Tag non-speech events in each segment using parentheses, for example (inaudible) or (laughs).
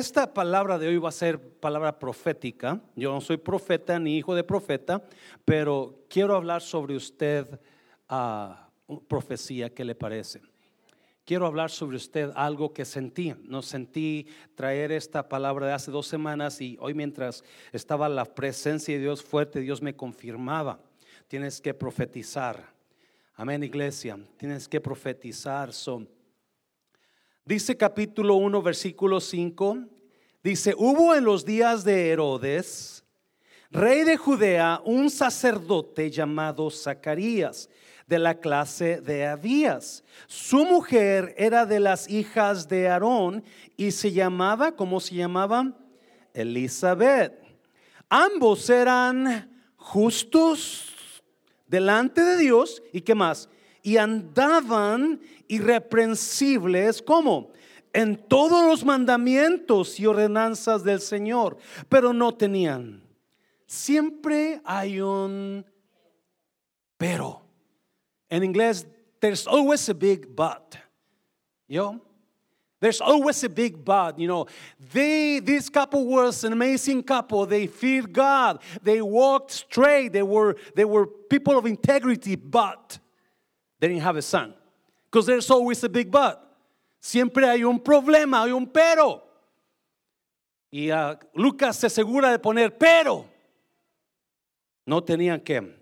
esta palabra de hoy va a ser palabra profética. Yo no soy profeta ni hijo de profeta, pero quiero hablar sobre usted a profecía, ¿qué le parece? Quiero hablar sobre usted algo que sentí. No sentí traer esta palabra de hace dos semanas y hoy mientras estaba la presencia de Dios fuerte, Dios me confirmaba. Tienes que profetizar. Amén, iglesia. Tienes que profetizar. Son Dice capítulo 1, versículo 5. Dice, hubo en los días de Herodes, rey de Judea, un sacerdote llamado Zacarías, de la clase de Abías. Su mujer era de las hijas de Aarón y se llamaba, ¿cómo se llamaba? Elizabeth. Ambos eran justos delante de Dios y qué más? Y andaban irreprensibles, ¿cómo? En todos los mandamientos y ordenanzas del Señor, pero no tenían. Siempre hay un pero. En inglés, there's always a big but. Yo, There's always a big but, you know. They, this couple was an amazing couple. They feared God. They walked straight. They were, they were people of integrity, but They didn't have a son. Because there's always a big but. Siempre hay un problema, hay un pero. Y uh, Lucas se asegura de poner pero. No tenían que.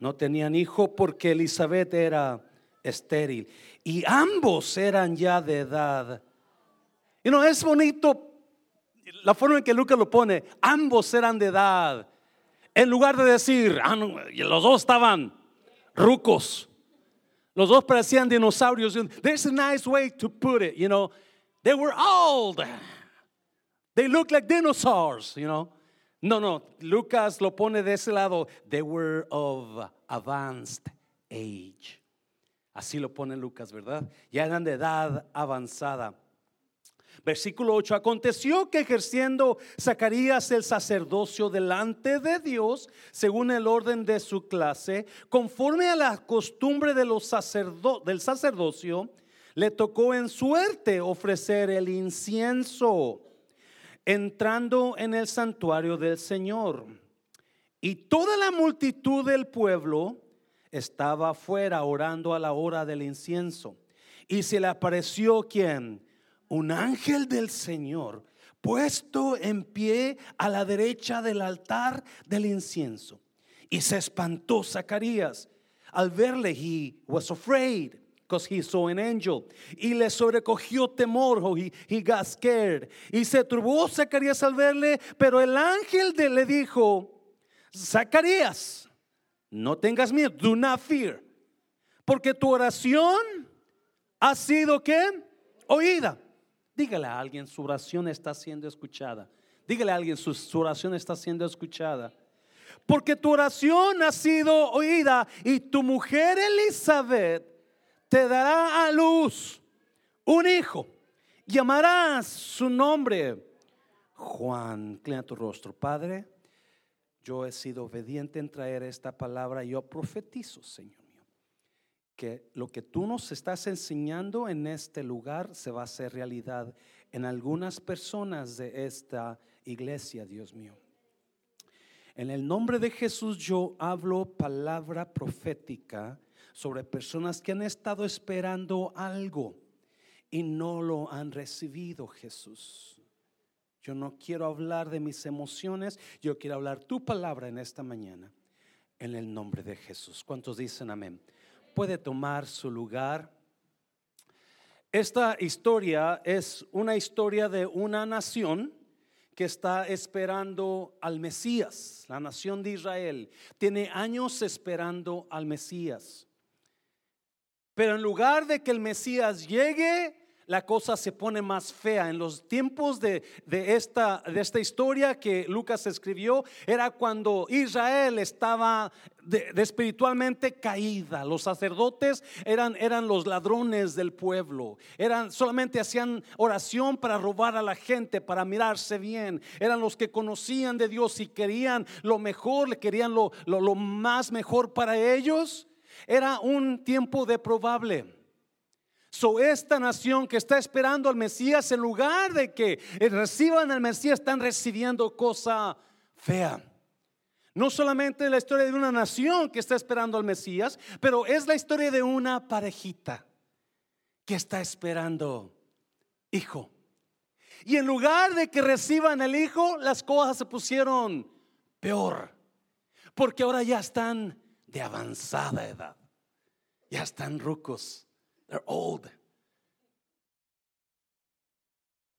No tenían hijo porque Elizabeth era estéril. Y ambos eran ya de edad. Y no es bonito la forma en que Lucas lo pone. Ambos eran de edad. En lugar de decir, ah, los dos estaban rucos. Los dos parecían dinosaurios. There's a nice way to put it, you know. They were old. They look like dinosaurs, you know. No, no, Lucas lo pone de ese lado. They were of advanced age. Así lo pone Lucas, ¿verdad? Ya eran de edad avanzada. Versículo 8, aconteció que ejerciendo Zacarías el sacerdocio delante de Dios, según el orden de su clase, conforme a la costumbre de los del sacerdocio, le tocó en suerte ofrecer el incienso, entrando en el santuario del Señor. Y toda la multitud del pueblo estaba afuera orando a la hora del incienso. Y se le apareció quien? Un ángel del Señor puesto en pie a la derecha del altar del incienso. Y se espantó Zacarías al verle. He was afraid because he saw an angel. Y le sobrecogió temor. Oh, he, he got scared. Y se turbó Zacarías al verle. Pero el ángel le dijo: Zacarías, no tengas miedo. Do not fear. Porque tu oración ha sido que oída. Dígale a alguien, su oración está siendo escuchada. Dígale a alguien, su, oración está siendo escuchada. Porque tu oración ha sido oída y tu mujer Elizabeth te dará a luz un hijo. Llamarás su nombre Juan. Inclina tu rostro, Padre. Yo he sido obediente en traer esta palabra. Yo profetizo, Señor que lo que tú nos estás enseñando en este lugar se va a hacer realidad en algunas personas de esta iglesia, Dios mío. En el nombre de Jesús yo hablo palabra profética sobre personas que han estado esperando algo y no lo han recibido, Jesús. Yo no quiero hablar de mis emociones, yo quiero hablar tu palabra en esta mañana, en el nombre de Jesús. ¿Cuántos dicen amén? Puede tomar su lugar. Esta historia es una historia de una nación que está esperando al Mesías, la nación de Israel. Tiene años esperando al Mesías. Pero en lugar de que el Mesías llegue, la cosa se pone más fea. En los tiempos de, esta, de esta historia que Lucas escribió, era cuando Israel estaba espiritualmente caída. Los sacerdotes eran, eran los ladrones del pueblo. Eran, solamente hacían oración para robar a la gente, para mirarse bien. Eran los que conocían de Dios y querían lo mejor, querían lo, lo, lo más mejor para ellos. Era un tiempo de probable. So, esta nación que está esperando al Mesías, en lugar de que reciban al Mesías, están recibiendo cosa fea. No solamente la historia de una nación que está esperando al Mesías, pero es la historia de una parejita que está esperando hijo. Y en lugar de que reciban el hijo, las cosas se pusieron peor. Porque ahora ya están de avanzada edad. Ya están rucos. They're old.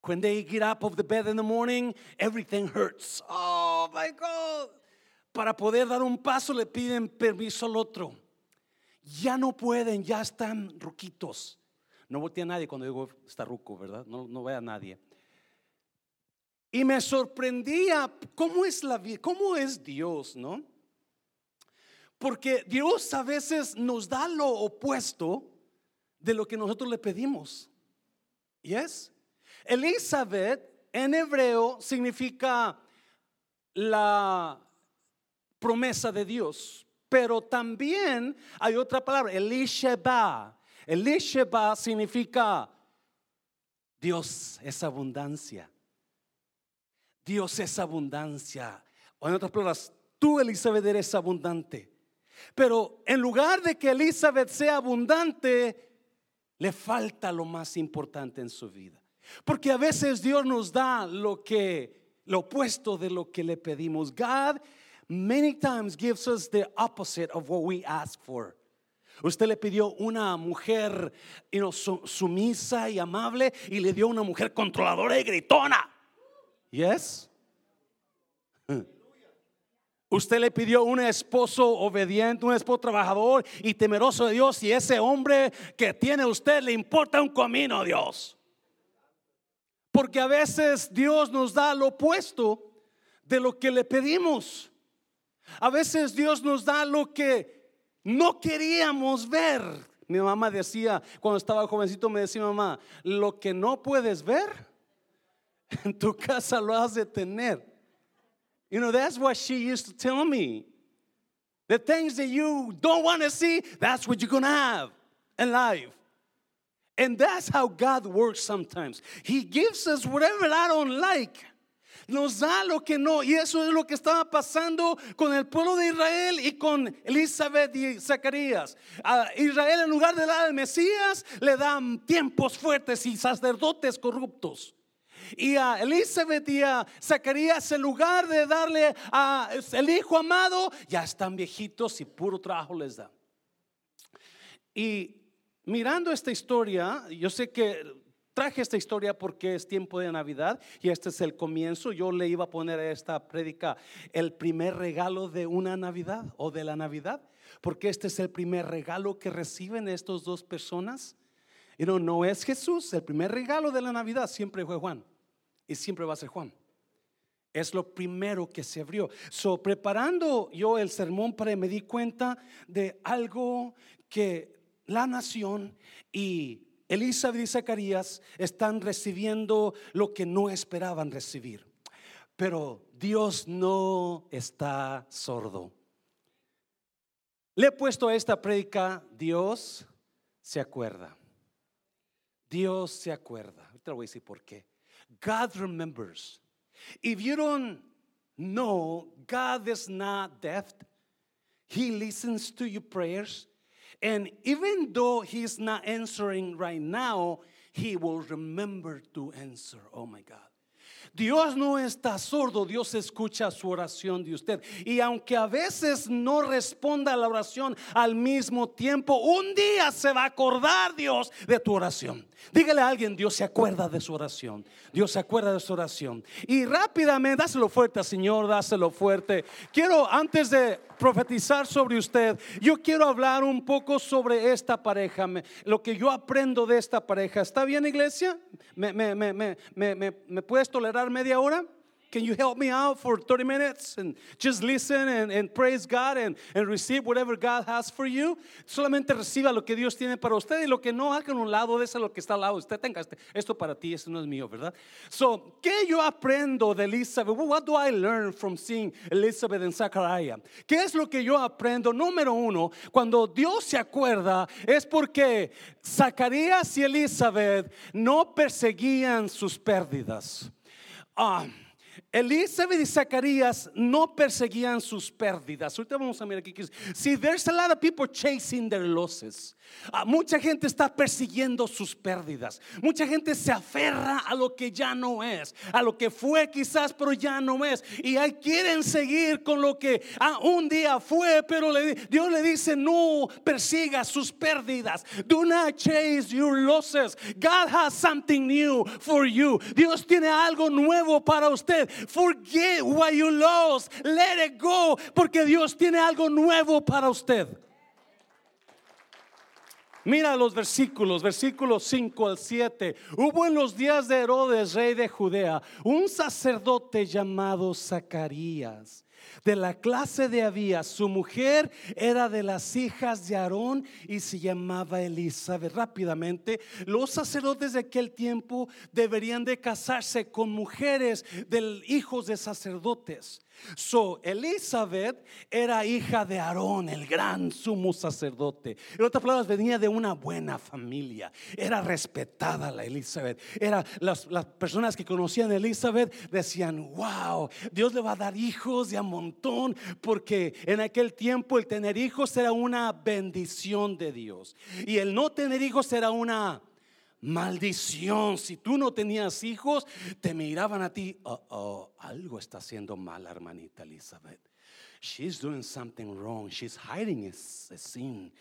When they get up of the bed in the morning, everything hurts. Oh my God. Para poder dar un paso le piden permiso al otro. Ya no pueden, ya están ruquitos. No voltea a nadie cuando digo está ruco, ¿verdad? No, no ve a nadie. Y me sorprendía cómo es la vida, cómo es Dios, ¿no? Porque Dios a veces nos da lo opuesto de lo que nosotros le pedimos. ¿Yes? Elizabeth en hebreo significa la promesa de Dios, pero también hay otra palabra, Elisheba. Elisheba significa Dios es abundancia. Dios es abundancia. O en otras palabras, tú Elizabeth eres abundante. Pero en lugar de que Elizabeth sea abundante, le falta lo más importante en su vida. Porque a veces Dios nos da lo que lo opuesto de lo que le pedimos. God many times gives us the opposite of what we ask for. Usted le pidió una mujer sumisa y amable y le dio una mujer controladora y gritona. Yes? (laughs) Usted le pidió un esposo obediente, un esposo trabajador y temeroso de Dios y ese hombre que tiene usted le importa un comino a Dios. Porque a veces Dios nos da lo opuesto de lo que le pedimos. A veces Dios nos da lo que no queríamos ver. Mi mamá decía, cuando estaba jovencito, me decía mamá, lo que no puedes ver, (laughs) en tu casa lo has de tener. You know, that's what she used to tell me. The things that you don't want to see, that's what you're going to have in life. And that's how God works sometimes. He gives us whatever I don't like. Nos da lo que no. Y eso es lo que estaba pasando con el pueblo de Israel y con Elizabeth y Zacarías. A Israel en lugar de dar al Mesías, le dan tiempos fuertes y sacerdotes corruptos. Y a Elizabeth y a Zacarías, en lugar de darle a el hijo amado, ya están viejitos y puro trabajo les da. Y mirando esta historia, yo sé que traje esta historia porque es tiempo de Navidad y este es el comienzo. Yo le iba a poner a esta prédica el primer regalo de una Navidad o de la Navidad, porque este es el primer regalo que reciben estas dos personas. Y no, no es Jesús, el primer regalo de la Navidad siempre fue Juan y siempre va a ser Juan. Es lo primero que se abrió. So, preparando yo el sermón para me di cuenta de algo que la nación y Elizabeth y Zacarías están recibiendo lo que no esperaban recibir. Pero Dios no está sordo. Le he puesto a esta prédica, Dios se acuerda. Dios se acuerda. Te voy a decir por qué. God remembers. If you don't know, God is not deaf. He listens to your prayers. And even though He's not answering right now, He will remember to answer. Oh my God. Dios no está sordo, Dios escucha su oración de usted. Y aunque a veces no responda a la oración al mismo tiempo, un día se va a acordar Dios de tu oración. Dígale a alguien, Dios se acuerda de su oración. Dios se acuerda de su oración. Y rápidamente, dáselo fuerte, Señor, dáselo fuerte. Quiero, antes de profetizar sobre usted, yo quiero hablar un poco sobre esta pareja, lo que yo aprendo de esta pareja. ¿Está bien, iglesia? ¿Me, me, me, me puedes tolerar media hora? can you help me out for 30 minutes and just listen and, and praise God and, and receive whatever God has for you? Solamente reciba lo que Dios tiene para usted y lo que no haga en un lado de lo que está al lado. Usted tenga este, esto para ti, esto no es mío, ¿verdad? So, ¿qué yo aprendo de Elizabeth? What do I learn from seeing Elizabeth and Zachariah? ¿Qué es lo que yo aprendo? Número uno, cuando Dios se acuerda es porque Zacarías y Elizabeth no perseguían sus pérdidas. Ah, Elizabeth y Zacarías no perseguían sus pérdidas. Ahorita vamos a mirar aquí. See, there's a lot of people chasing their losses. Ah, mucha gente está persiguiendo sus pérdidas. Mucha gente se aferra a lo que ya no es, a lo que fue quizás, pero ya no es. Y ahí quieren seguir con lo que ah, un día fue, pero Dios le dice: No persiga sus pérdidas. Do not chase your losses. God has something new for you. Dios tiene algo nuevo para usted. Forget what you lost. Let it go. Porque Dios tiene algo nuevo para usted. Mira los versículos, versículos 5 al 7. Hubo en los días de Herodes, rey de Judea, un sacerdote llamado Zacarías de la clase de Abías. Su mujer era de las hijas de Aarón y se llamaba Elizabeth. Rápidamente, los sacerdotes de aquel tiempo deberían de casarse con mujeres de hijos de sacerdotes. So, Elizabeth era hija de Aarón, el gran sumo sacerdote. En otras palabras, venía de una buena familia. Era respetada la Elizabeth. Era las, las personas que conocían a Elizabeth decían, wow, Dios le va a dar hijos de a montón, porque en aquel tiempo el tener hijos era una bendición de Dios. Y el no tener hijos era una maldición. Si tú no tenías hijos, te miraban a ti. Oh, oh, algo está haciendo mal, hermanita Elizabeth. She's doing something wrong. She's hiding a, sin.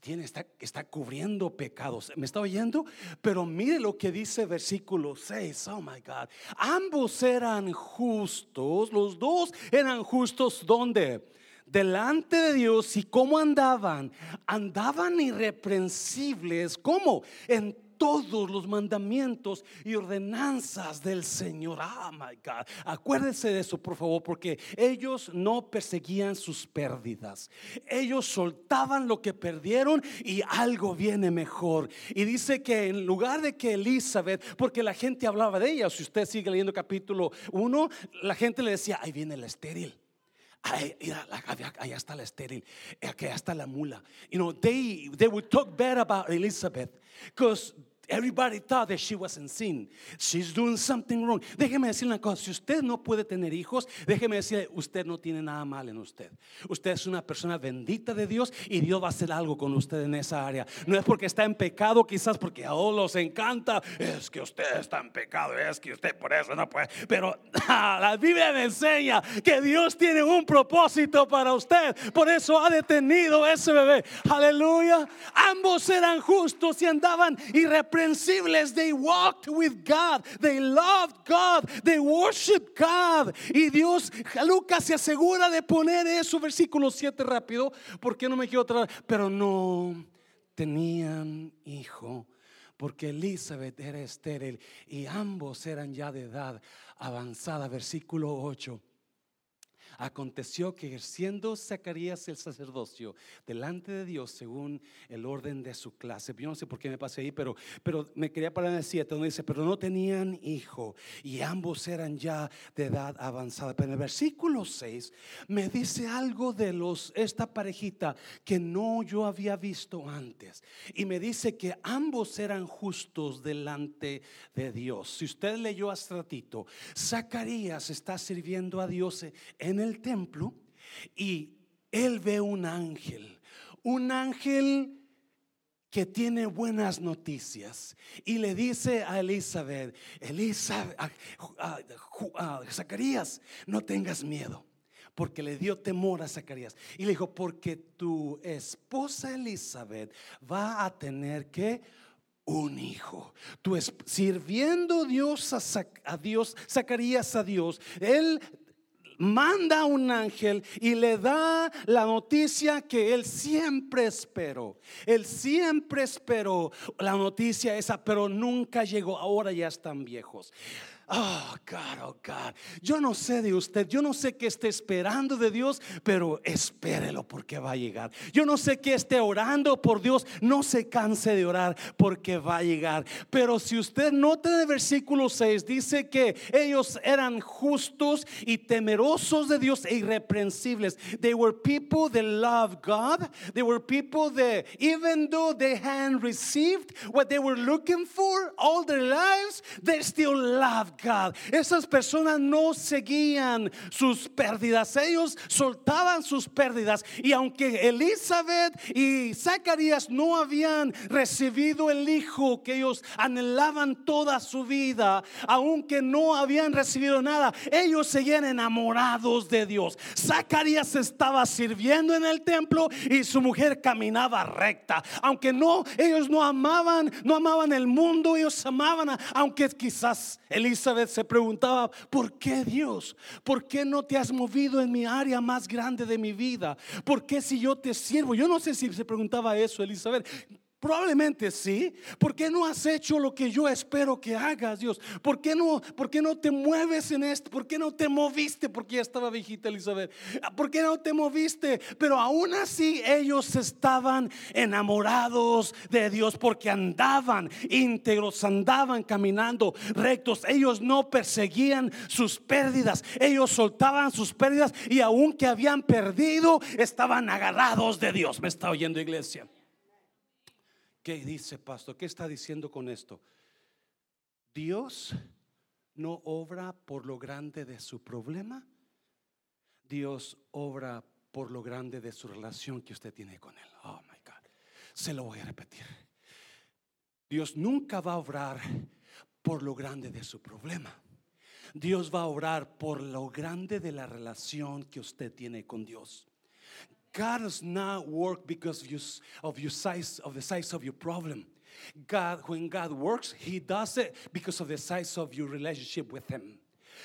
Tiene, está, está cubriendo pecados. ¿Me está oyendo? Pero mire lo que dice versículo 6. Oh my God. Ambos eran justos. Los dos eran justos. ¿Dónde? delante de Dios y cómo andaban, andaban irreprensibles, ¿cómo? En todos los mandamientos y ordenanzas del Señor. Oh my God. Acuérdense de eso, por favor, porque ellos no perseguían sus pérdidas. Ellos soltaban lo que perdieron y algo viene mejor. Y dice que en lugar de que Elizabeth, porque la gente hablaba de ella, si usted sigue leyendo capítulo 1, la gente le decía, ahí viene la estéril. Allá está la estéril, eh, aquí está la mula. You know, they, they would talk bad about Elizabeth because Everybody thought that she was in sin. She's doing something wrong. Déjeme decir una cosa, si usted no puede tener hijos, déjeme decirle, usted no tiene nada mal en usted. Usted es una persona bendita de Dios y Dios va a hacer algo con usted en esa área. No es porque está en pecado, quizás porque a todos los encanta. Es que usted está en pecado, es que usted por eso no puede. Pero (laughs) la Biblia enseña que Dios tiene un propósito para usted. Por eso ha detenido ese bebé. Aleluya. Ambos eran justos y andaban irreprochables They walked with God. They loved God. They worshiped God. Y Dios, Lucas se asegura de poner eso, versículo 7 rápido, porque no me quiero traer. Pero no tenían hijo, porque Elizabeth era estéril y ambos eran ya de edad avanzada. Versículo 8. Aconteció que ejerciendo Zacarías el sacerdocio delante de Dios según el orden de su clase. Yo no sé por qué me pasé ahí, pero, pero me quería parar en el 7 donde dice, pero no tenían hijo y ambos eran ya de edad avanzada. Pero en el versículo 6 me dice algo de los, esta parejita que no yo había visto antes. Y me dice que ambos eran justos delante de Dios. Si usted leyó hace ratito, Zacarías está sirviendo a Dios en el el templo y él ve un ángel, un ángel que tiene buenas noticias y le dice a Elizabeth, Elizabeth, a, Zacarías, no tengas miedo. Porque le dio temor a Zacarías. Y le dijo, porque tu esposa Elizabeth va a tener que un hijo. Tú sirviendo Dios a, a Dios, Zacarías a Dios, él manda un ángel y le da la noticia que él siempre esperó. Él siempre esperó la noticia esa, pero nunca llegó. Ahora ya están viejos. Oh, God, oh, God. Yo no sé de usted, yo no sé qué esté esperando de Dios, pero espérelo porque va a llegar. Yo no sé qué esté orando por Dios, no se canse de orar porque va a llegar. Pero si usted nota el versículo 6, dice que ellos eran justos y temerosos de Dios e irreprensibles. They were people that love God. They were people that, even though they hadn't received what they were looking for all their lives, they still love God. Esas personas no seguían sus pérdidas, ellos soltaban sus pérdidas. Y aunque Elizabeth y Zacarías no habían recibido el hijo que ellos anhelaban toda su vida, aunque no habían recibido nada, ellos seguían enamorados de Dios. Zacarías estaba sirviendo en el templo y su mujer caminaba recta. Aunque no, ellos no amaban, no amaban el mundo, ellos amaban, aunque quizás Elizabeth vez se preguntaba, ¿por qué Dios? ¿Por qué no te has movido en mi área más grande de mi vida? ¿Por qué si yo te sirvo? Yo no sé si se preguntaba eso, Elizabeth. Probablemente sí. ¿Por qué no has hecho lo que yo espero que hagas, Dios? ¿Por qué no, por qué no te mueves en esto? ¿Por qué no te moviste? Porque ya estaba viejita Elizabeth. ¿Por qué no te moviste? Pero aún así ellos estaban enamorados de Dios porque andaban íntegros, andaban caminando rectos. Ellos no perseguían sus pérdidas. Ellos soltaban sus pérdidas y aunque habían perdido, estaban agarrados de Dios. ¿Me está oyendo iglesia? ¿Qué dice, pastor? ¿Qué está diciendo con esto? Dios no obra por lo grande de su problema. Dios obra por lo grande de su relación que usted tiene con Él. Oh my God. Se lo voy a repetir. Dios nunca va a obrar por lo grande de su problema. Dios va a obrar por lo grande de la relación que usted tiene con Dios. God does not work because of, of your size of the size of your problem. God, when God works, He does it because of the size of your relationship with Him.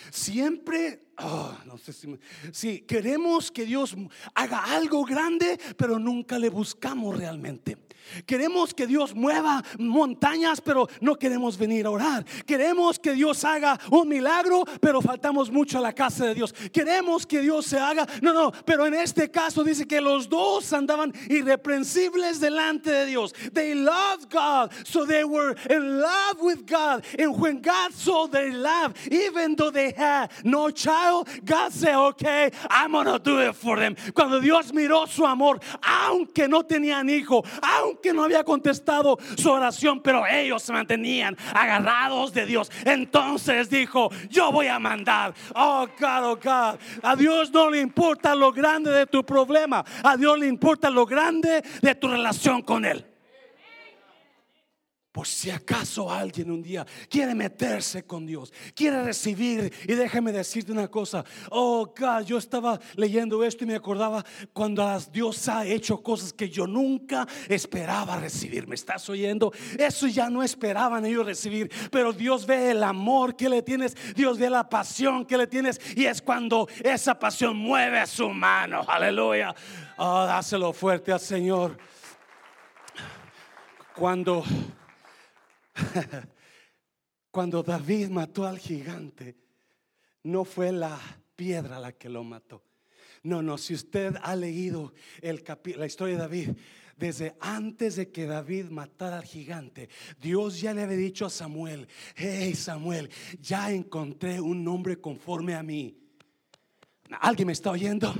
Siempre, oh, no sé si, si queremos que Dios haga algo grande, pero nunca le buscamos realmente. Queremos que Dios mueva montañas, pero no queremos venir a orar. Queremos que Dios haga un milagro, pero faltamos mucho a la casa de Dios. Queremos que Dios se haga, no, no, pero en este caso dice que los dos andaban irreprensibles delante de Dios. They loved God, so they were in love with God. And when God saw their love, even though they had no child, God said, okay, I'm gonna do it for them. Cuando Dios miró su amor, aunque no tenían hijo, aunque que no había contestado su oración, pero ellos se mantenían agarrados de Dios. Entonces dijo, yo voy a mandar. Oh God, oh God. A Dios no le importa lo grande de tu problema. A Dios le importa lo grande de tu relación con Él. Por si acaso alguien un día quiere meterse con Dios, quiere recibir. Y déjame decirte una cosa. Oh, God, yo estaba leyendo esto y me acordaba cuando Dios ha hecho cosas que yo nunca esperaba recibir. ¿Me estás oyendo? Eso ya no esperaban ellos recibir. Pero Dios ve el amor que le tienes. Dios ve la pasión que le tienes. Y es cuando esa pasión mueve su mano. Aleluya. Oh, dáselo fuerte al Señor. Cuando (laughs) Cuando David mató al gigante, no fue la piedra la que lo mató. No, no, si usted ha leído el la historia de David, desde antes de que David matara al gigante, Dios ya le había dicho a Samuel, hey Samuel, ya encontré un nombre conforme a mí. ¿Alguien me está oyendo?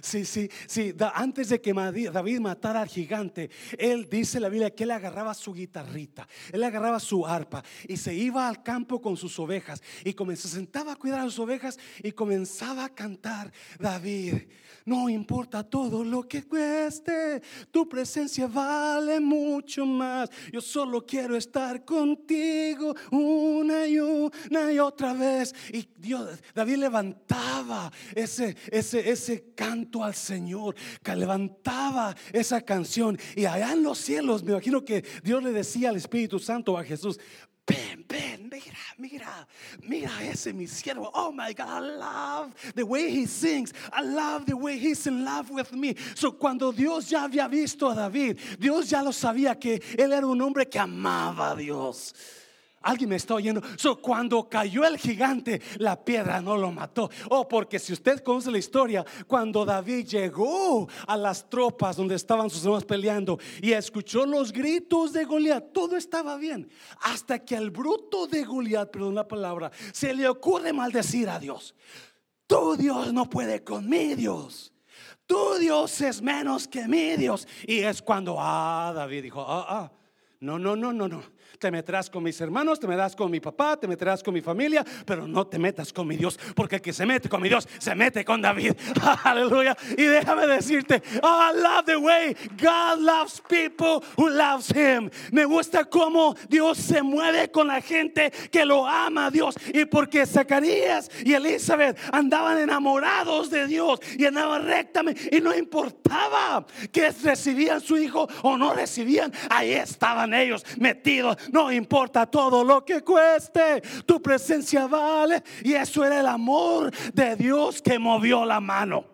Sí, sí, sí. Antes de que David matara al gigante, él dice la Biblia que él agarraba su guitarrita, él agarraba su arpa y se iba al campo con sus ovejas y se sentaba a cuidar a sus ovejas y comenzaba a cantar David. No importa todo lo que cueste, tu presencia vale mucho más. Yo solo quiero estar contigo una y una y otra vez. Y Dios, David levantaba ese, ese, ese canto al Señor, que levantaba esa canción. Y allá en los cielos, me imagino que Dios le decía al Espíritu Santo a Jesús, ven, ven, mira, mira, mira, ese mi siervo. Oh my God, I love the way he sings. I love the way he's in love with me. So cuando Dios ya había visto a David, Dios ya lo sabía que él era un hombre que amaba a Dios. Alguien me está oyendo. So, cuando cayó el gigante, la piedra no lo mató. Oh, porque si usted conoce la historia, cuando David llegó a las tropas donde estaban sus hermanos peleando y escuchó los gritos de Goliat, todo estaba bien. Hasta que al bruto de Goliat, perdón la palabra, se le ocurre maldecir a Dios. Tu Dios no puede con mi Dios. Tu Dios es menos que mi Dios. Y es cuando, ah, David dijo, ah, ah, no, no, no, no, no te meterás con mis hermanos, te meterás con mi papá, te meterás con mi familia, pero no te metas con mi Dios, porque el que se mete con mi Dios se mete con David. (laughs) Aleluya. Y déjame decirte, I love the way God loves people who loves him. Me gusta cómo Dios se mueve con la gente que lo ama a Dios. Y porque Zacarías y Elizabeth andaban enamorados de Dios y andaban rectamente y no importaba que recibían su hijo o no recibían, ahí estaban ellos metidos no importa todo lo que cueste, tu presencia vale. Y eso era el amor de Dios que movió la mano.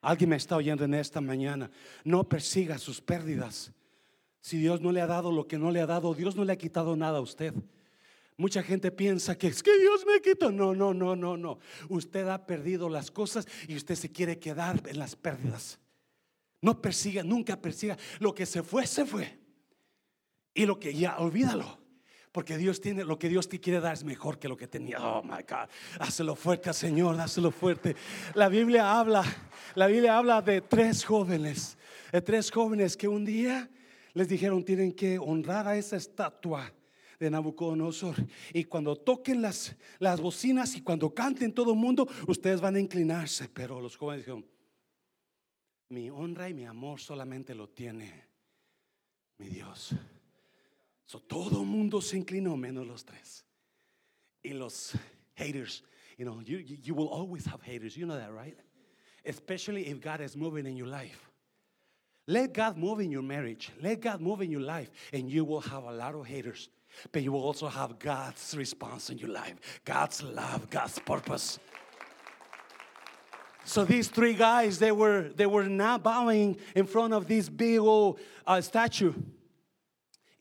Alguien me está oyendo en esta mañana. No persiga sus pérdidas. Si Dios no le ha dado lo que no le ha dado, Dios no le ha quitado nada a usted. Mucha gente piensa que es que Dios me quitó. No, no, no, no, no. Usted ha perdido las cosas y usted se quiere quedar en las pérdidas. No persiga, nunca persiga. Lo que se fue, se fue. Y lo que ya, olvídalo. Porque Dios tiene, lo que Dios te quiere dar es mejor que lo que tenía. Oh my God. Hazlo fuerte, Señor, hazlo fuerte. La Biblia habla, la Biblia habla de tres jóvenes, de tres jóvenes que un día les dijeron tienen que honrar a esa estatua de Nabucodonosor. Y cuando toquen las, las bocinas y cuando canten todo el mundo, ustedes van a inclinarse. Pero los jóvenes dijeron, mi honra y mi amor solamente lo tiene mi Dios. So, todo mundo se inclinó menos los tres. Y los haters, you know, you, you will always have haters. You know that, right? Especially if God is moving in your life. Let God move in your marriage. Let God move in your life, and you will have a lot of haters. But you will also have God's response in your life, God's love, God's purpose. So these three guys, they were they were now bowing in front of this big old uh, statue.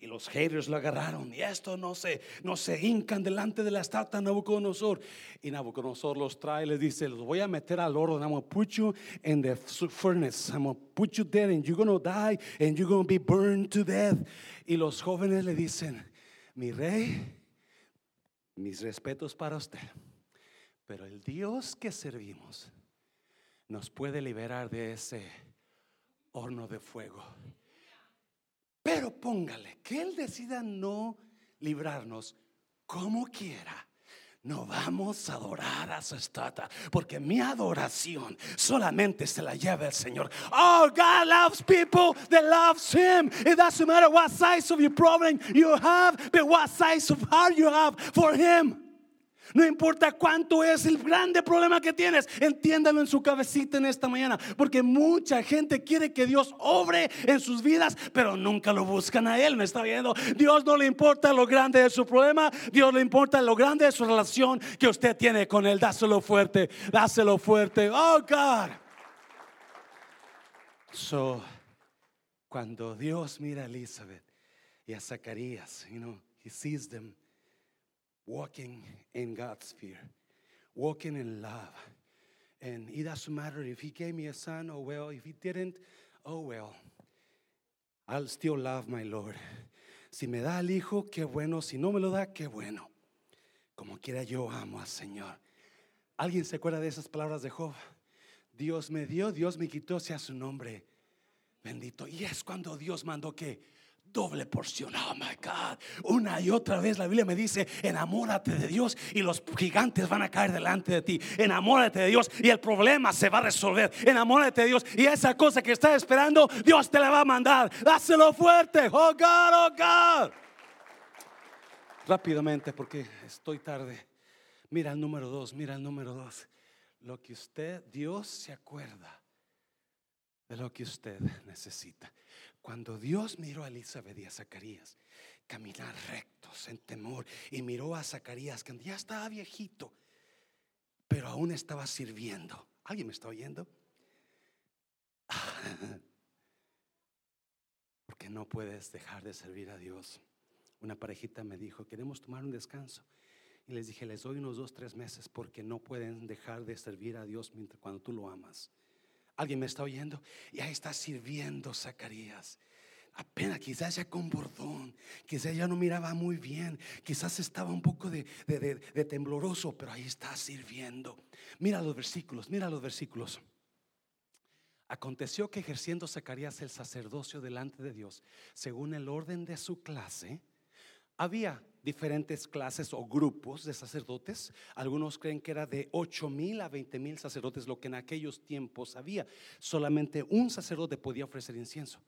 Los haters lo agarraron. Y esto no se, no se hincan delante de la estatua de Nabucodonosor. Y Nabucodonosor los trae y les dice: Los voy a meter al horno. I'm going to put you in the furnace. I'm going to put you there and you're going to die and you're going to be burned to death. Y los jóvenes le dicen: Mi rey, mis respetos para usted. Pero el Dios que servimos nos puede liberar de ese horno de fuego. Pero póngale que Él decida no librarnos como quiera. No vamos a adorar a su estatua, porque mi adoración solamente se la lleva el Señor. Oh, God loves people that loves Him. It doesn't matter what size of your problem you have, but what size of heart you have for Him. No importa cuánto es el grande problema que tienes, entiéndalo en su cabecita en esta mañana, porque mucha gente quiere que Dios obre en sus vidas, pero nunca lo buscan a Él. Me está viendo. Dios no le importa lo grande de su problema, Dios le importa lo grande de su relación que usted tiene con Él. Dáselo fuerte, dáselo fuerte. Oh God. So, cuando Dios mira a Elizabeth y a Zacarías, you know, He sees them walking in God's fear, walking in love. And it doesn't matter if He gave me a son, oh well. If He didn't, oh well. I'll still love my Lord. Si me da el hijo, qué bueno. Si no me lo da, qué bueno. Como quiera, yo amo al Señor. ¿Alguien se acuerda de esas palabras de Job? Dios me dio, Dios me quitó, sea su nombre bendito. Y es cuando Dios mandó que doble porción. Oh my God. Una y otra vez la Biblia me dice, enamórate de Dios y los gigantes van a caer delante de ti. Enamórate de Dios y el problema se va a resolver. Enamórate de Dios y esa cosa que estás esperando, Dios te la va a mandar. Dáselo fuerte. Oh God, oh God. Rápidamente porque estoy tarde. Mira el número dos, mira el número dos. Lo que usted, Dios se acuerda de lo que usted necesita. Cuando Dios miró a Elizabeth y a Zacarías, caminar rectos en temor y miró a Zacarías que ya estaba viejito, pero aún estaba sirviendo. ¿Alguien me está oyendo? (laughs) Porque no puedes dejar de servir a Dios. Una parejita me dijo, queremos tomar un descanso. Y les dije, les doy unos dos, tres meses porque no pueden dejar de servir a Dios mientras cuando tú lo amas. ¿Alguien me está oyendo? Y ahí está sirviendo Zacarías. Apenas, quizás ya con bordón, quizás ya no miraba muy bien, quizás estaba un poco de, de tembloroso, pero ahí está sirviendo. Mira los versículos, mira los versículos. Aconteció que ejerciendo Zacarías el sacerdocio delante de Dios, según el orden de su clase, había diferentes clases o grupos de sacerdotes. Algunos creen que era de 8 mil a 20 mil sacerdotes, lo que en aquellos tiempos había. Solamente un sacerdote podía ofrecer incienso.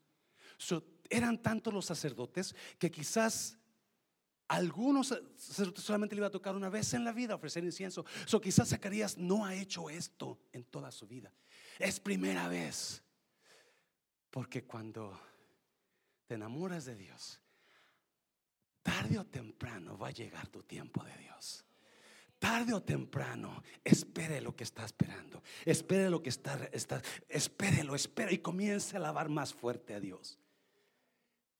eran tantos los sacerdotes que quizás algunos sacerdotes solamente le iba a tocar una vez en la vida ofrecer incienso. So, quizás Zacarías no ha hecho esto en toda su vida. Es primera vez. Porque cuando te enamoras de Dios, tarde o temprano va a llegar tu tiempo de Dios. Tarde o temprano, espere lo que está esperando. Espere lo que está, está espérelo, espere y comience a alabar más fuerte a Dios.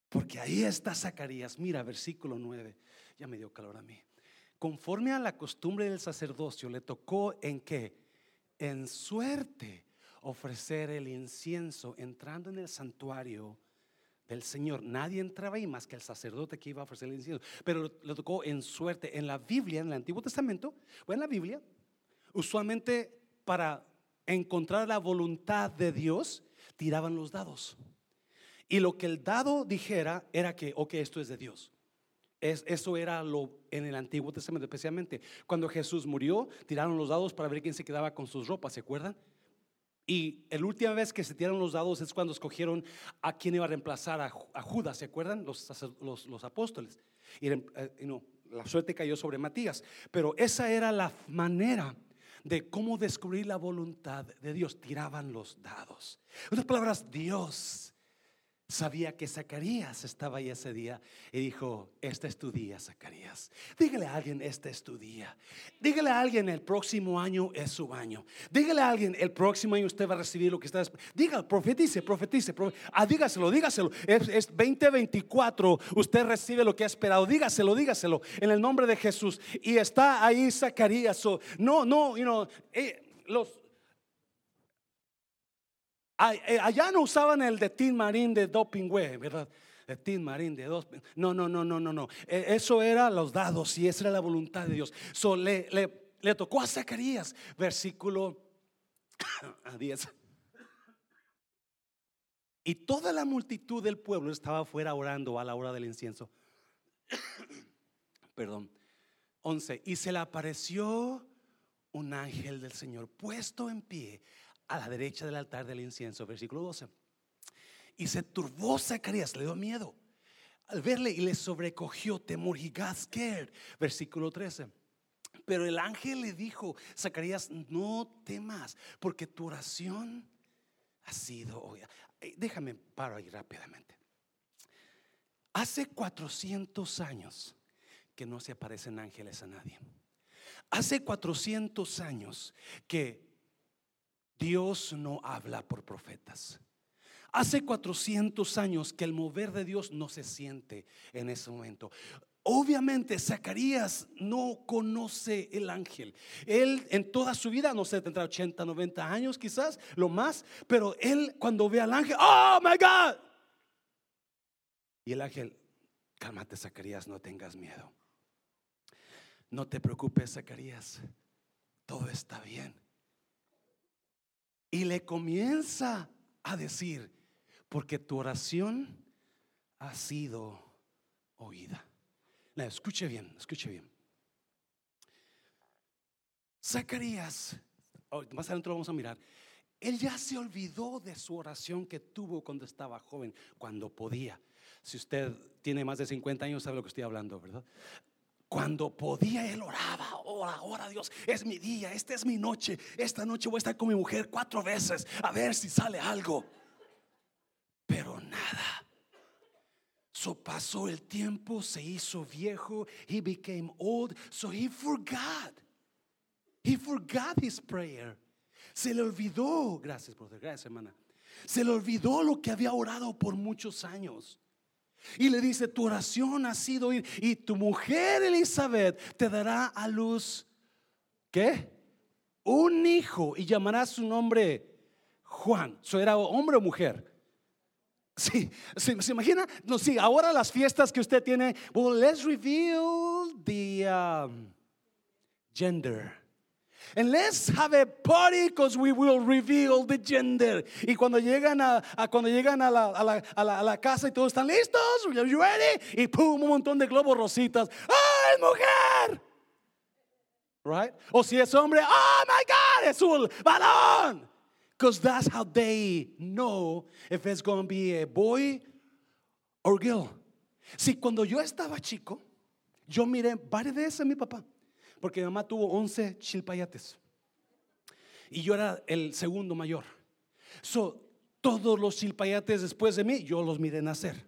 Porque ahí está Zacarías. Mira, versículo 9. Ya me dio calor a mí. Conforme a la costumbre del sacerdocio, le tocó en que, en suerte, ofrecer el incienso entrando en el santuario del Señor. Nadie entraba ahí más que el sacerdote que iba a ofrecer el incienso. Pero le tocó en suerte. En la Biblia, en el Antiguo Testamento, o en la Biblia, usualmente para encontrar la voluntad de Dios, tiraban los dados. Y lo que el dado dijera era que, ok, esto es de Dios. Es, eso era lo en el Antiguo Testamento, especialmente cuando Jesús murió, tiraron los dados para ver quién se quedaba con sus ropas, ¿se acuerdan? Y la última vez que se tiraron los dados es cuando escogieron a quién iba a reemplazar a, Judas, ¿se acuerdan? Los, los, apóstoles. Y, eh, no, la suerte cayó sobre Matías. Pero esa era la manera de cómo descubrir la voluntad de Dios. Tiraban los dados. En otras palabras, Dios sabía que Zacarías estaba ahí ese día y dijo, este es tu día, Zacarías. Dígale a alguien, este es tu día. Dígale a alguien, el próximo año es su año. Dígale a alguien, el próximo año usted va a recibir lo que está Diga, profetice, profetice. ah, dígaselo, dígaselo. Es, es, 2024, usted recibe lo que ha esperado. Dígaselo, dígaselo en el nombre de Jesús. Y está ahí Zacarías. no, no, you know, eh, los allá no usaban el de Tin Marín de doping, ¿verdad? El Tin Marín de dos. No, no, no, no, no, no. E, eso era los dados y esa era la voluntad de Dios. So, le, le, tocó a Zacarías, versículo (coughs) 10. Y toda la multitud del pueblo estaba afuera orando a la hora del incienso. (coughs) Perdón. 11. Y se le apareció un ángel del Señor puesto en pie a la derecha del altar del incienso, versículo 12. Y se turbó Zacarías, le dio miedo al verle y le sobrecogió temor. He got scared, versículo 13. Pero el ángel le dijo, Zacarías, no temas, porque tu oración ha sido eh, Déjame paro ahí rápidamente. Hace 400 años que no se aparecen ángeles a nadie. Hace 400 años que Dios no habla por profetas. Hace 400 años que el mover de Dios no se siente en ese momento. Obviamente Zacarías no conoce el ángel. Él en toda su vida, no sé, tendrá 80, 90 años quizás, lo más, pero él cuando ve al ángel, oh my God. Y el ángel, cálmate Zacarías, no tengas miedo. No te preocupes Zacarías, todo está bien. Y le comienza a decir, porque tu oración ha sido oída. escuche bien, escuche bien. Zacarías, más adelante lo vamos a mirar, él ya se olvidó de su oración que tuvo cuando estaba joven, cuando podía. Si usted tiene más de 50 años, sabe lo que estoy hablando, ¿verdad? Cuando podía, él oraba, ora, ora Dios, es mi día, esta es mi noche, esta noche voy a estar con mi mujer cuatro veces, a ver si sale algo. Pero nada. So pasó el tiempo, se hizo viejo. He became old, so he forgot. He forgot his prayer. Se le olvidó, gracias, brother, gracias, hermana. Se le olvidó lo que había orado por muchos años. Y le dice, tu oración ha sido ir y tu mujer Elizabeth te dará a luz, ¿qué? Un hijo y llamará su nombre Juan. ¿So era hombre o mujer? Sí, ¿se, imagina? No, sí, ahora las fiestas que usted tiene, well, let's reveal the um, gender. And let's have a party because we will reveal the gender. Y cuando llegan a, cuando llegan a la, a, a, casa y todos están listos, are you ready? Y pum, un montón de globos rositas. ¡Ah, es mujer! Right? O si es hombre, oh my God, es un balón. Because that's how they know if it's going to be a boy or girl. Si cuando yo estaba chico, yo miré varias veces a mi papá porque mi mamá tuvo 11 chilpayates. Y yo era el segundo mayor. So, todos los chilpayates después de mí, yo los miré nacer.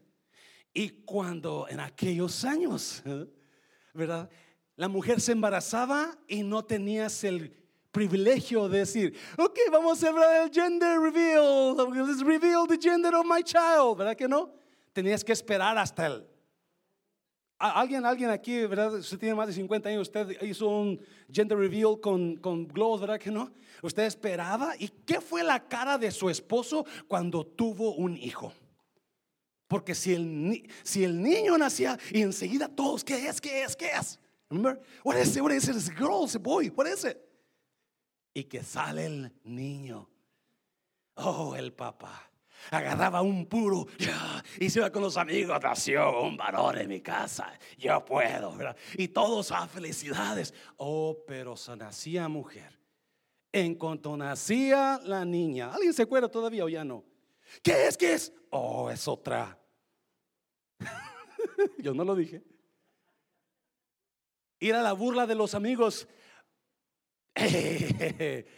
Y cuando en aquellos años, (laughs) ¿verdad? La mujer se embarazaba y no tenías el privilegio de decir, ok, vamos a celebrar el gender reveal, let's reveal the gender of my child, ¿verdad que no? Tenías que esperar hasta el Alguien, alguien aquí, ¿verdad? Usted tiene más de 50 años, usted hizo un gender reveal con, con globos, ¿verdad que no? Usted esperaba. ¿Y qué fue la cara de su esposo cuando tuvo un hijo? Porque si el, si el niño nacía y enseguida todos, ¿qué es? ¿Qué es? ¿Qué es? Remember? What is it? What is it? It's a girl, it's a boy. What is it? Y que sale el niño. Oh, el papá agarraba un puro y se iba con los amigos, nació un varón en mi casa, yo puedo, Y todos a felicidades. Oh, pero se nacía mujer. En cuanto nacía la niña, ¿alguien se acuerda todavía o ya no? ¿Qué es? ¿Qué es? Oh, es otra. (laughs) yo no lo dije. Ir a la burla de los amigos. (laughs)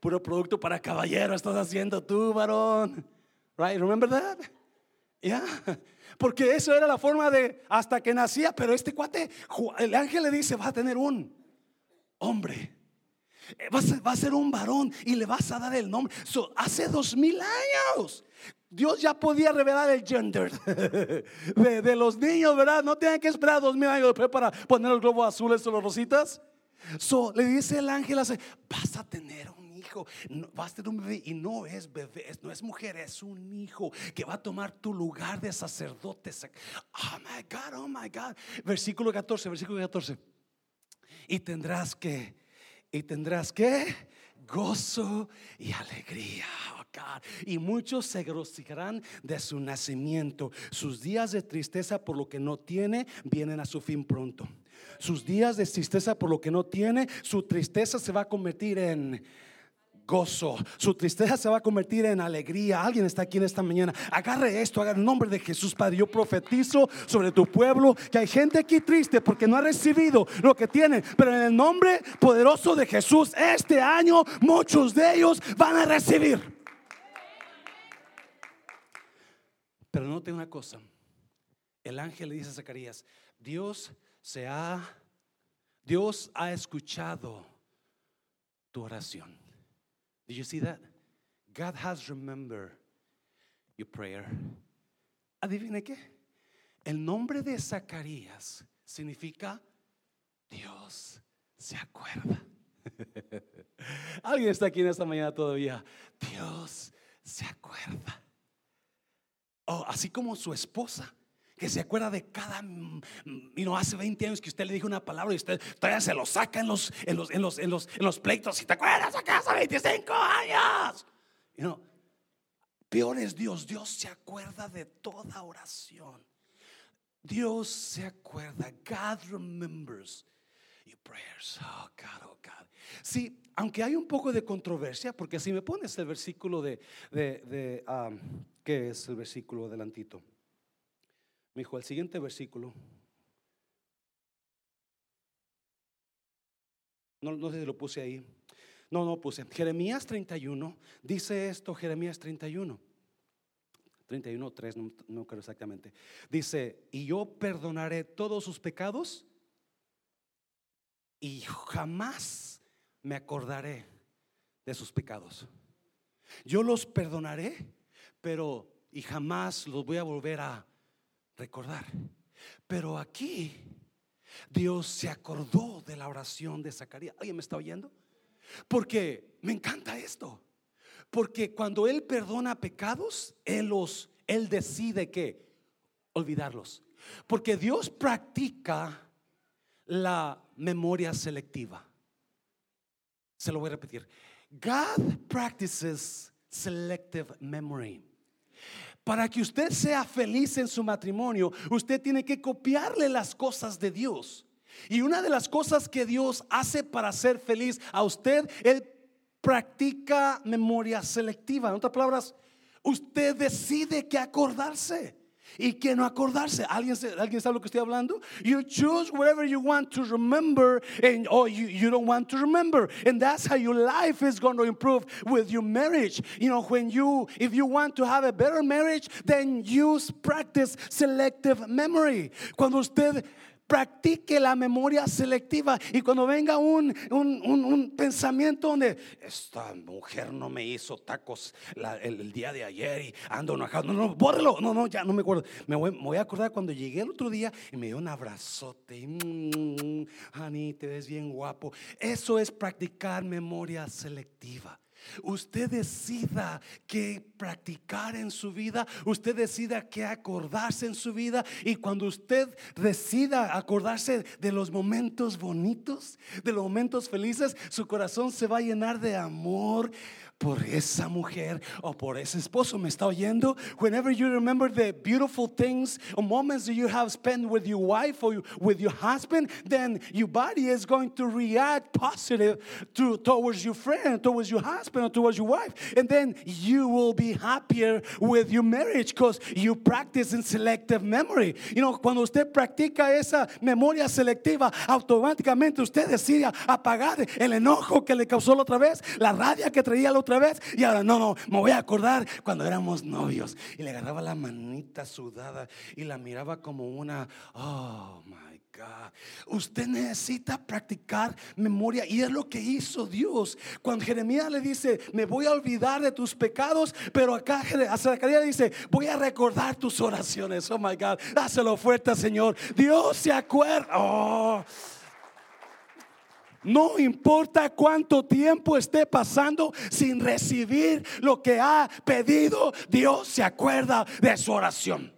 puro producto para caballero estás haciendo tú, varón. Right? Remember that? Yeah. Porque eso era la forma de hasta que nacía, pero este cuate, el ángel le dice, va a tener un hombre. Eh, va a, ser, un varón y le vas a dar el nombre. hace dos mil años. Dios ya podía revelar el gender (laughs) de, los niños, ¿verdad? No tienen que esperar dos mil años después para poner los globos azules o los rositas. So, le dice el ángel, vas a tener un hijo, va a ser un bebé y no es bebé, no es mujer, es un hijo que va a tomar tu lugar de sacerdote. Oh my God, oh my God. Versículo 14, versículo 14. Y tendrás que, y tendrás que gozo y alegría. Oh y muchos se regocijarán de su nacimiento. Sus días de tristeza por lo que no tiene vienen a su fin pronto. Sus días de tristeza por lo que no tiene, su tristeza se va a convertir en gozo. Su tristeza se va a convertir en alegría. Alguien está aquí en esta mañana. Agarre esto, agarre el nombre de Jesús, Padre. Yo profetizo sobre tu pueblo que hay gente aquí triste porque no ha recibido lo que tienen. Pero en el nombre poderoso de Jesús, este año muchos de ellos van a recibir. Pero note una cosa. El ángel le dice a Zacarías, Dios se ha, Dios ha escuchado tu oración. Did you see that? God has remembered your prayer. Adivine qué? El nombre de Zacarías significa Dios se acuerda. (laughs) Alguien está aquí en esta mañana todavía. Dios se acuerda. Oh, así como su esposa que se acuerda de cada, y no hace 20 años que usted le dijo una palabra y usted todavía se lo saca en los, en los, en los, en los, en los pleitos. Si te acuerdas acá hace 25 años. You know, peor es Dios. Dios se acuerda de toda oración. Dios se acuerda. God remembers your prayers. Oh God, oh God. Sí, aunque hay un poco de controversia, porque si me pones el versículo de, de, de um, ¿qué es el versículo adelantito? Me dijo, el siguiente versículo. No, no sé si lo puse ahí. No, no puse. Jeremías 31 dice esto, Jeremías 31. 31 3, no, no creo exactamente. Dice, y yo perdonaré todos sus pecados y jamás me acordaré de sus pecados. Yo los perdonaré, pero y jamás los voy a volver a recordar. Pero aquí Dios se acordó de la oración de Zacarías. ¿Alguien me está oyendo? Porque me encanta esto. Porque cuando Él perdona pecados, Él los, Él decide que olvidarlos. Porque Dios practica la memoria selectiva. Se lo voy a repetir. God practices selective memory. Para que usted sea feliz en su matrimonio, usted tiene que copiarle las cosas de Dios. Y una de las cosas que Dios hace para ser feliz a usted, Él practica memoria selectiva. En otras palabras, usted decide que acordarse y que no acordarse. ¿Alguien, ¿Alguien sabe lo que estoy hablando? You choose whatever you want to remember and or you, you don't want to remember. And that's how your life is going to improve with your marriage. You know, when you, if you want to have a better marriage, then use practice selective memory. Cuando usted practique la memoria selectiva y cuando venga un, un, pensamiento donde esta mujer no me hizo tacos el, día de ayer y ando enojado, no, no, bórrelo, no, no, ya no me acuerdo. Me voy, a acordar cuando llegué el otro día y me dio un abrazote y, mmm, honey, te ves bien guapo. Eso es practicar memoria selectiva. Usted decida qué practicar en su vida, usted decida qué acordarse en su vida y cuando usted decida acordarse de los momentos bonitos, de los momentos felices, su corazón se va a llenar de amor por esa mujer o por ese esposo. ¿Me está oyendo? Whenever you remember the beautiful things or moments that you have spent with your wife or with your husband, then your body is going to react positive to, towards your friend, towards your husband, or towards your wife. And then you will be happier with your marriage because you practice in selective memory. You know, cuando usted practica esa memoria selectiva, automáticamente usted decide apagar el enojo que le causó la otra vez, la rabia que traía la vez y ahora no, no, me voy a acordar cuando éramos novios y le agarraba la manita sudada y la miraba como una, oh my God. Usted necesita practicar memoria y es lo que hizo Dios. Cuando Jeremías le dice, me voy a olvidar de tus pecados, pero acá a Zacarías dice, voy a recordar tus oraciones. Oh my God, dáselo fuerte, Señor. Dios se acuerda. Oh. No importa cuánto tiempo esté pasando sin recibir lo que ha pedido, Dios se acuerda de su oración.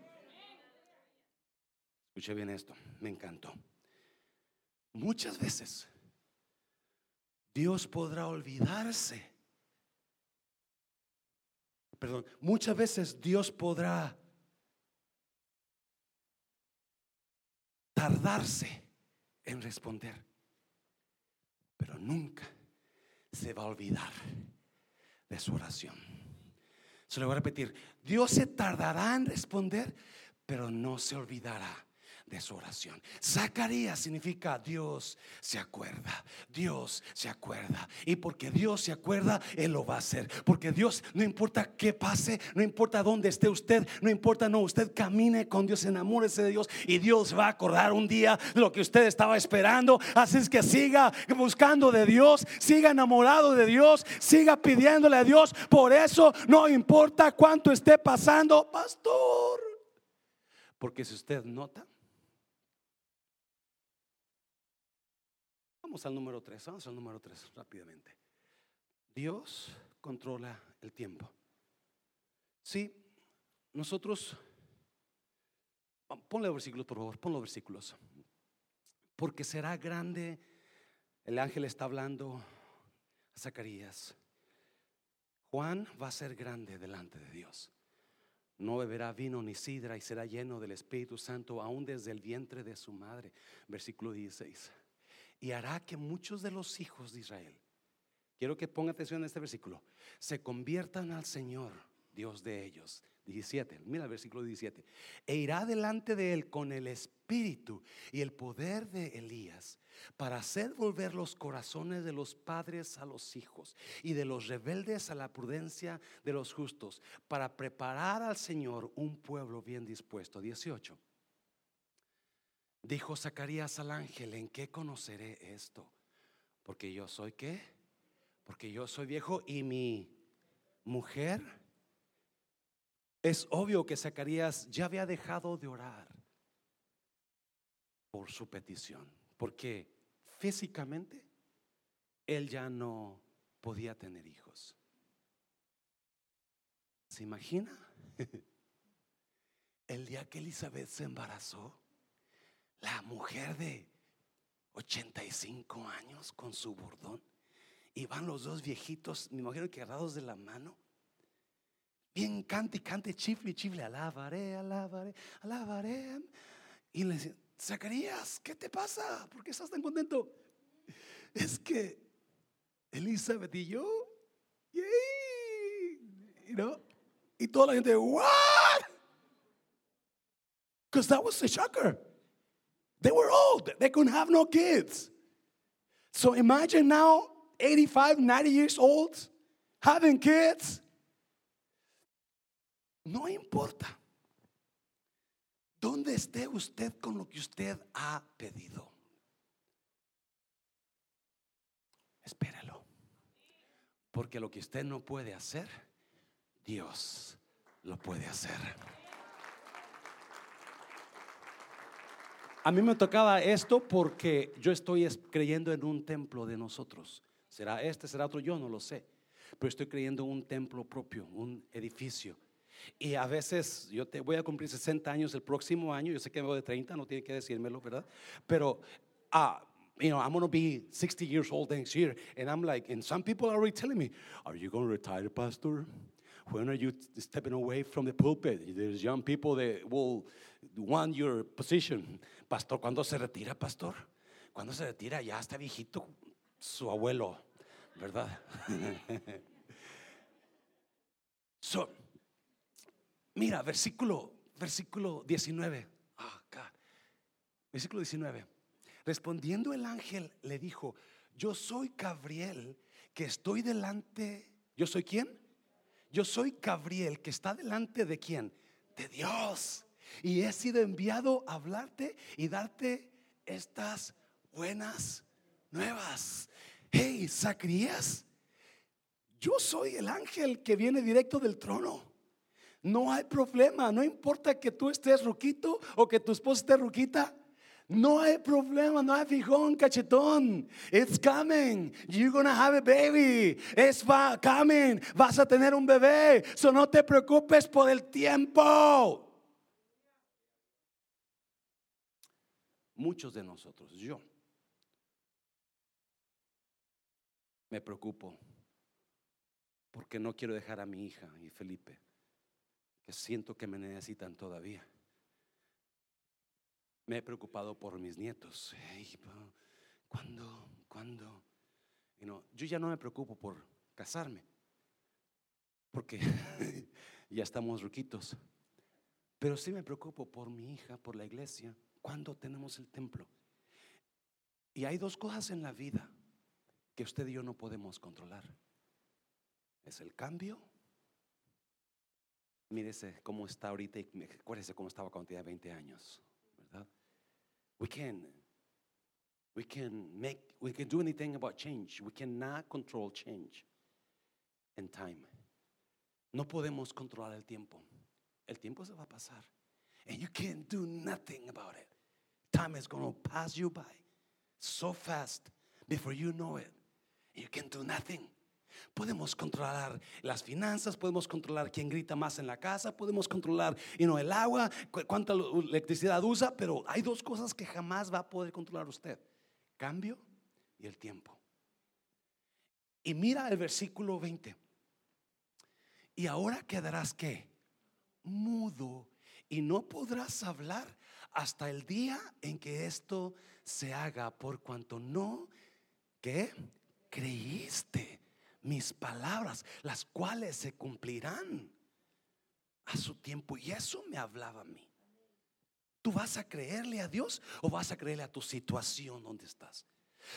Escuche bien esto, me encantó. Muchas veces Dios podrá olvidarse. Perdón, muchas veces Dios podrá tardarse en responder pero nunca se va a olvidar de su oración. Se lo voy a repetir, Dios se tardará en responder, pero no se olvidará de su oración. Zacarías significa Dios se acuerda, Dios se acuerda. Y porque Dios se acuerda, Él lo va a hacer. Porque Dios, no importa qué pase, no importa dónde esté usted, no importa, no, usted camine con Dios, enamórese de Dios y Dios va a acordar un día de lo que usted estaba esperando. Así es que siga buscando de Dios, siga enamorado de Dios, siga pidiéndole a Dios. Por eso no importa cuánto esté pasando, pastor. Porque si usted nota, Vamos al número 3, vamos al número 3 rápidamente. Dios controla el tiempo. Sí, nosotros, ponle los versículos por favor, ponle los versículos. Porque será grande, el ángel está hablando a Zacarías. Juan va a ser grande delante de Dios. No beberá vino ni sidra y será lleno del Espíritu Santo aún desde el vientre de su madre. Versículo 16 y hará que muchos de los hijos de Israel, quiero que ponga atención en este versículo, se conviertan al Señor Dios de ellos. 17, mira el versículo 17. E irá delante de él con el espíritu y el poder de Elías para hacer volver los corazones de los padres a los hijos y de los rebeldes a la prudencia de los justos, para preparar al Señor un pueblo bien dispuesto. 18. Dijo Zacarías al ángel, ¿en qué conoceré esto? Porque yo soy qué? Porque yo soy viejo y mi mujer. Es obvio que Zacarías ya había dejado de orar por su petición, porque físicamente él ya no podía tener hijos. ¿Se imagina? (laughs) El día que Elizabeth se embarazó, la mujer de 85 años con su bordón, y van los dos viejitos, me imagino que agarrados de la mano, bien cante y cante, chifle, chifle, alabaré, alabaré, alabaré. Y le dice, Zacarías, ¿qué te pasa? ¿Por qué estás tan contento? Es que Elizabeth y yo, you y toda la gente, what? Because that was a shocker. They were old. They couldn't have no kids. So imagine now 85, 90 years old having kids. No importa dónde esté usted con lo que usted ha pedido. Espérelo. Porque lo que usted no puede hacer, Dios lo puede hacer. A mí me tocaba esto porque yo estoy creyendo en un templo de nosotros. Será este, será otro, yo no lo sé. Pero estoy creyendo en un templo propio, un edificio. Y a veces, yo te voy a cumplir 60 años el próximo año, yo sé que me voy de 30, no tiene que decírmelo, ¿verdad? Pero, ah, you know, I'm going to be 60 years old next year. And I'm like, and some people are already telling me, are you going to retire, pastor? When are you stepping away from the pulpit? There's young people that will want your position. Pastor, ¿cuándo se retira, pastor? ¿Cuándo se retira? Ya está viejito su abuelo, ¿verdad? (laughs) so, mira, versículo, versículo 19. Ah, acá. Versículo 19. Respondiendo el ángel le dijo, yo soy Gabriel que estoy delante. ¿Yo soy quién? Yo soy Gabriel que está delante de quién? De Dios. Y he sido enviado a hablarte y darte estas buenas nuevas. Hey, Zacarías, yo soy el ángel que viene directo del trono. No hay problema, no importa que tú estés ruquito o que tu esposa esté ruquita. No hay problema, no hay fijón, cachetón. It's coming. You're gonna have a baby. Va coming. Vas a tener un bebé. So no te preocupes por el tiempo. Muchos de nosotros, yo, me preocupo porque no quiero dejar a mi hija y Felipe, que siento que me necesitan todavía. Me he preocupado por mis nietos. ¿Cuándo? ¿Cuándo? yo ya no me preocupo por casarme, porque (laughs) ya estamos ruquitos. Pero sí me preocupo por mi hija, por la iglesia, cuando tenemos el templo. Y hay dos cosas en la vida que usted y yo no podemos controlar. Es el cambio. Mírese cómo está ahorita y acuérdese cómo estaba cuando tenía 20 años, ¿verdad? We can we can make we can do anything about change. We cannot control change in time. No podemos controlar el tiempo. El tiempo se va a pasar. And you can't do nothing about it. Time is going to pass you by so fast before you know it. You can do nothing. Podemos controlar las finanzas, podemos controlar quién grita más en la casa, podemos controlar el agua, cuánta electricidad usa, pero hay dos cosas que jamás va a poder controlar usted. Cambio y el tiempo. Y mira el versículo 20. Y ahora quedarás que mudo y no podrás hablar hasta el día en que esto se haga, por cuanto no, creíste mis palabras, las cuales se cumplirán. a su tiempo. Y eso me hablaba a mí. ¿Tú vas a creerle a Dios o vas a creerle a tu situación donde estás?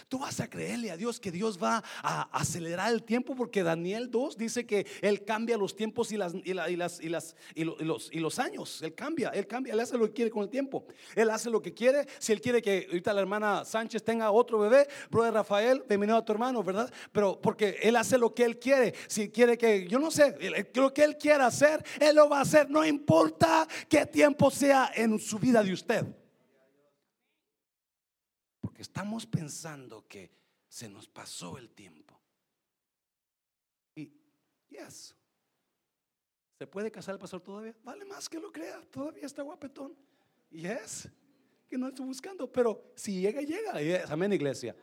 Tú vas a creerle a Dios que Dios va a acelerar el tiempo porque Daniel 2 dice que Él cambia los tiempos y, las, y, las, y, las, y, los, y los años. Él cambia, Él cambia, Él hace lo que quiere con el tiempo. Él hace lo que quiere. Si Él quiere que ahorita la hermana Sánchez tenga otro bebé, brother Rafael, bienvenido a tu hermano, ¿verdad? Pero porque Él hace lo que Él quiere. Si quiere que, yo no sé, lo que Él quiera hacer, Él lo va a hacer. No importa qué tiempo sea en su vida de usted estamos pensando que se nos pasó el tiempo. Y, yes, ¿se puede casar el pastor todavía? Vale más que lo crea, todavía está guapetón. Yes, que no estoy buscando, pero si llega, llega. Yes, amén, iglesia.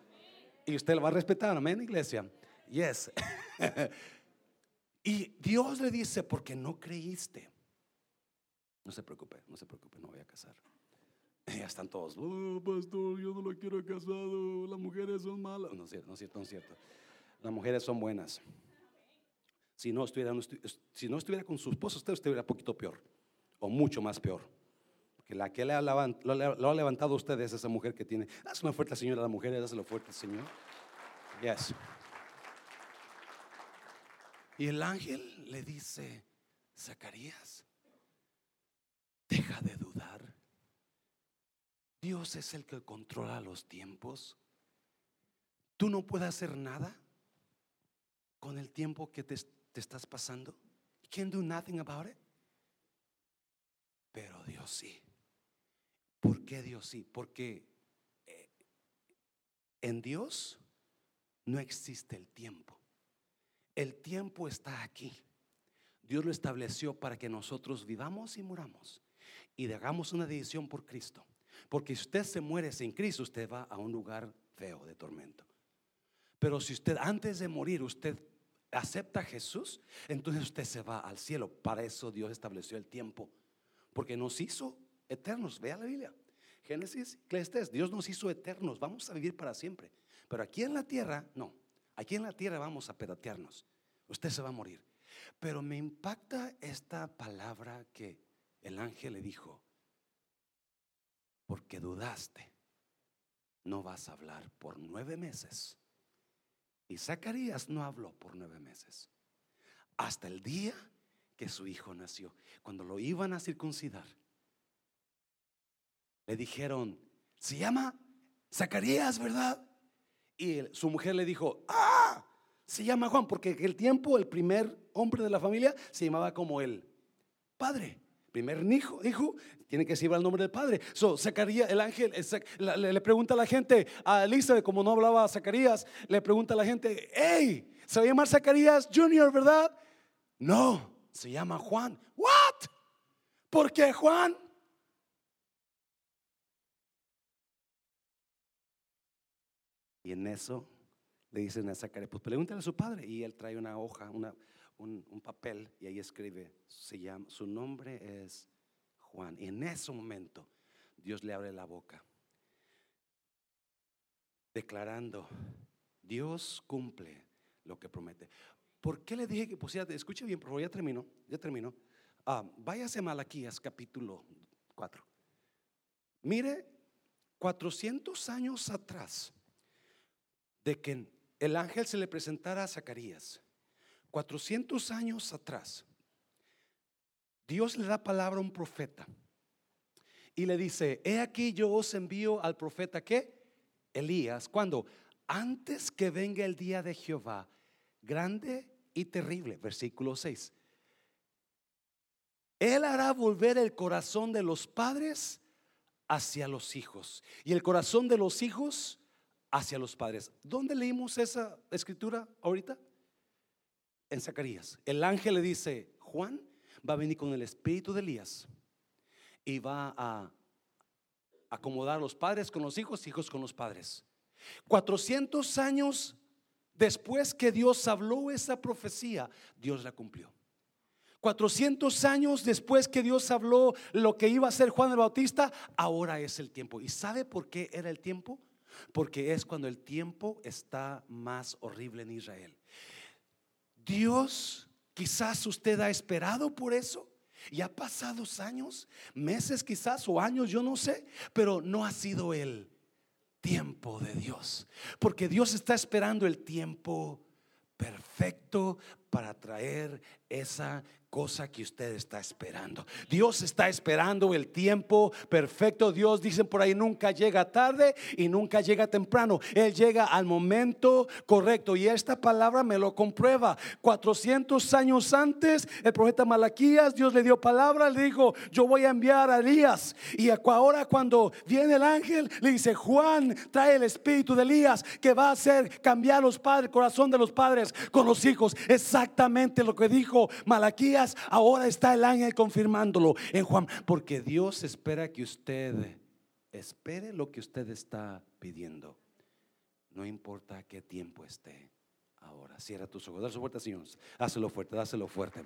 Y usted lo va a respetar, amén, iglesia. Yes. (laughs) y Dios le dice, porque no creíste. No se preocupe, no se preocupe, no voy a casar. (laughs) Ya están todos, oh, pastor, yo no lo quiero casado, las mujeres son malas. No es cierto, no es cierto, no es cierto. Las mujeres son buenas. Si no estuviera, si no estuviera con su esposo, usted estuviera un poquito peor, o mucho más peor. Porque la que le ha, lo, ha levantado a usted es esa mujer que tiene. Haz una fuerte, señora, la mujer, lo fuerte, Señor. Yes. Y el ángel le dice, Zacarías, deja de dudar. Dios es el que controla los tiempos. Tú no puedes hacer nada con el tiempo que te, estás pasando. You can't do nothing about it. Pero Dios sí. ¿Por qué Dios sí? Porque eh, en Dios no existe el tiempo. El tiempo está aquí. Dios lo estableció para que nosotros vivamos y muramos y hagamos una decisión por Cristo. Porque si usted se muere sin Cristo, usted va a un lugar feo de tormento. Pero si usted antes de morir, usted acepta a Jesús, entonces usted se va al cielo. Para eso Dios estableció el tiempo. Porque nos hizo eternos. Vea la Biblia. Génesis, Eclesiastes, Dios nos hizo eternos. Vamos a vivir para siempre. Pero aquí en la tierra, no. Aquí en la tierra vamos a pedatearnos. Usted se va a morir. Pero me impacta esta palabra que el ángel le dijo porque dudaste, no vas a hablar por nueve meses. Y Zacarías no habló por nueve meses. Hasta el día que su hijo nació. Cuando lo iban a circuncidar, le dijeron, se llama Zacarías, ¿verdad? Y su mujer le dijo, ah, se llama Juan, porque el tiempo, el primer hombre de la familia, se llamaba como el padre. Primer hijo, hijo, tiene que decir el nombre del padre. So, Zacarías, el ángel, le, pregunta a la gente, a Elizabeth, como no hablaba Zacarías, le pregunta a la gente, hey, se va a llamar Zacarías Junior, ¿verdad? No, se llama Juan. ¿What? ¿Por qué Juan? Y en eso le dicen a Zacarías, pues pregúntale a su padre. Y él trae una hoja, una, un, papel y ahí escribe, su nombre es Juan. Y en ese momento Dios le abre la boca, declarando, Dios cumple lo que promete. ¿Por qué le dije que pusiera, escuche bien, por favor, ya termino, ya termino. Ah, váyase a Malaquías capítulo 4. Mire, 400 años atrás de que el ángel se le presentara a Zacarías 400 años atrás, Dios le da palabra a un profeta y le dice, he aquí yo os envío al profeta que Elías, cuando antes que venga el día de Jehová, grande y terrible, versículo 6. Él hará volver el corazón de los padres hacia los hijos y el corazón de los hijos hacia los padres. ¿Dónde leímos esa escritura ahorita? En Zacarías. El ángel le dice, Juan va a venir con el espíritu de Elías y va a acomodar los padres con los hijos, hijos con los padres. 400 años después que Dios habló esa profecía, Dios la cumplió. 400 años después que Dios habló lo que iba a ser Juan el Bautista, ahora es el tiempo. ¿Y sabe por qué era el tiempo? Porque es cuando el tiempo está más horrible en Israel. Dios, quizás usted ha esperado por eso. Y ha pasado años, meses quizás o años, yo no sé, pero no ha sido el tiempo de Dios. Porque Dios está esperando el tiempo perfecto para traer esa cosa que usted está esperando. Dios está esperando el tiempo perfecto. Dios, dicen por ahí, nunca llega tarde y nunca llega temprano. Él llega al momento correcto. Y esta palabra me lo comprueba. 400 años antes, el profeta Malaquías, Dios le dio palabra, le dijo, yo voy a enviar a Elías. Y ahora cuando viene el ángel, le dice, Juan, trae el espíritu de Elías que va a hacer cambiar los padres, el corazón de los padres con los hijos. Exactamente lo que Malaquías ahora está el ángel confirmándolo en Juan, porque Dios espera que usted espere lo que usted está pidiendo. No importa qué tiempo esté ahora. Cierra tus ojos, dale su fuerte, Señor. Hazlo fuerte, dáselo fuerte.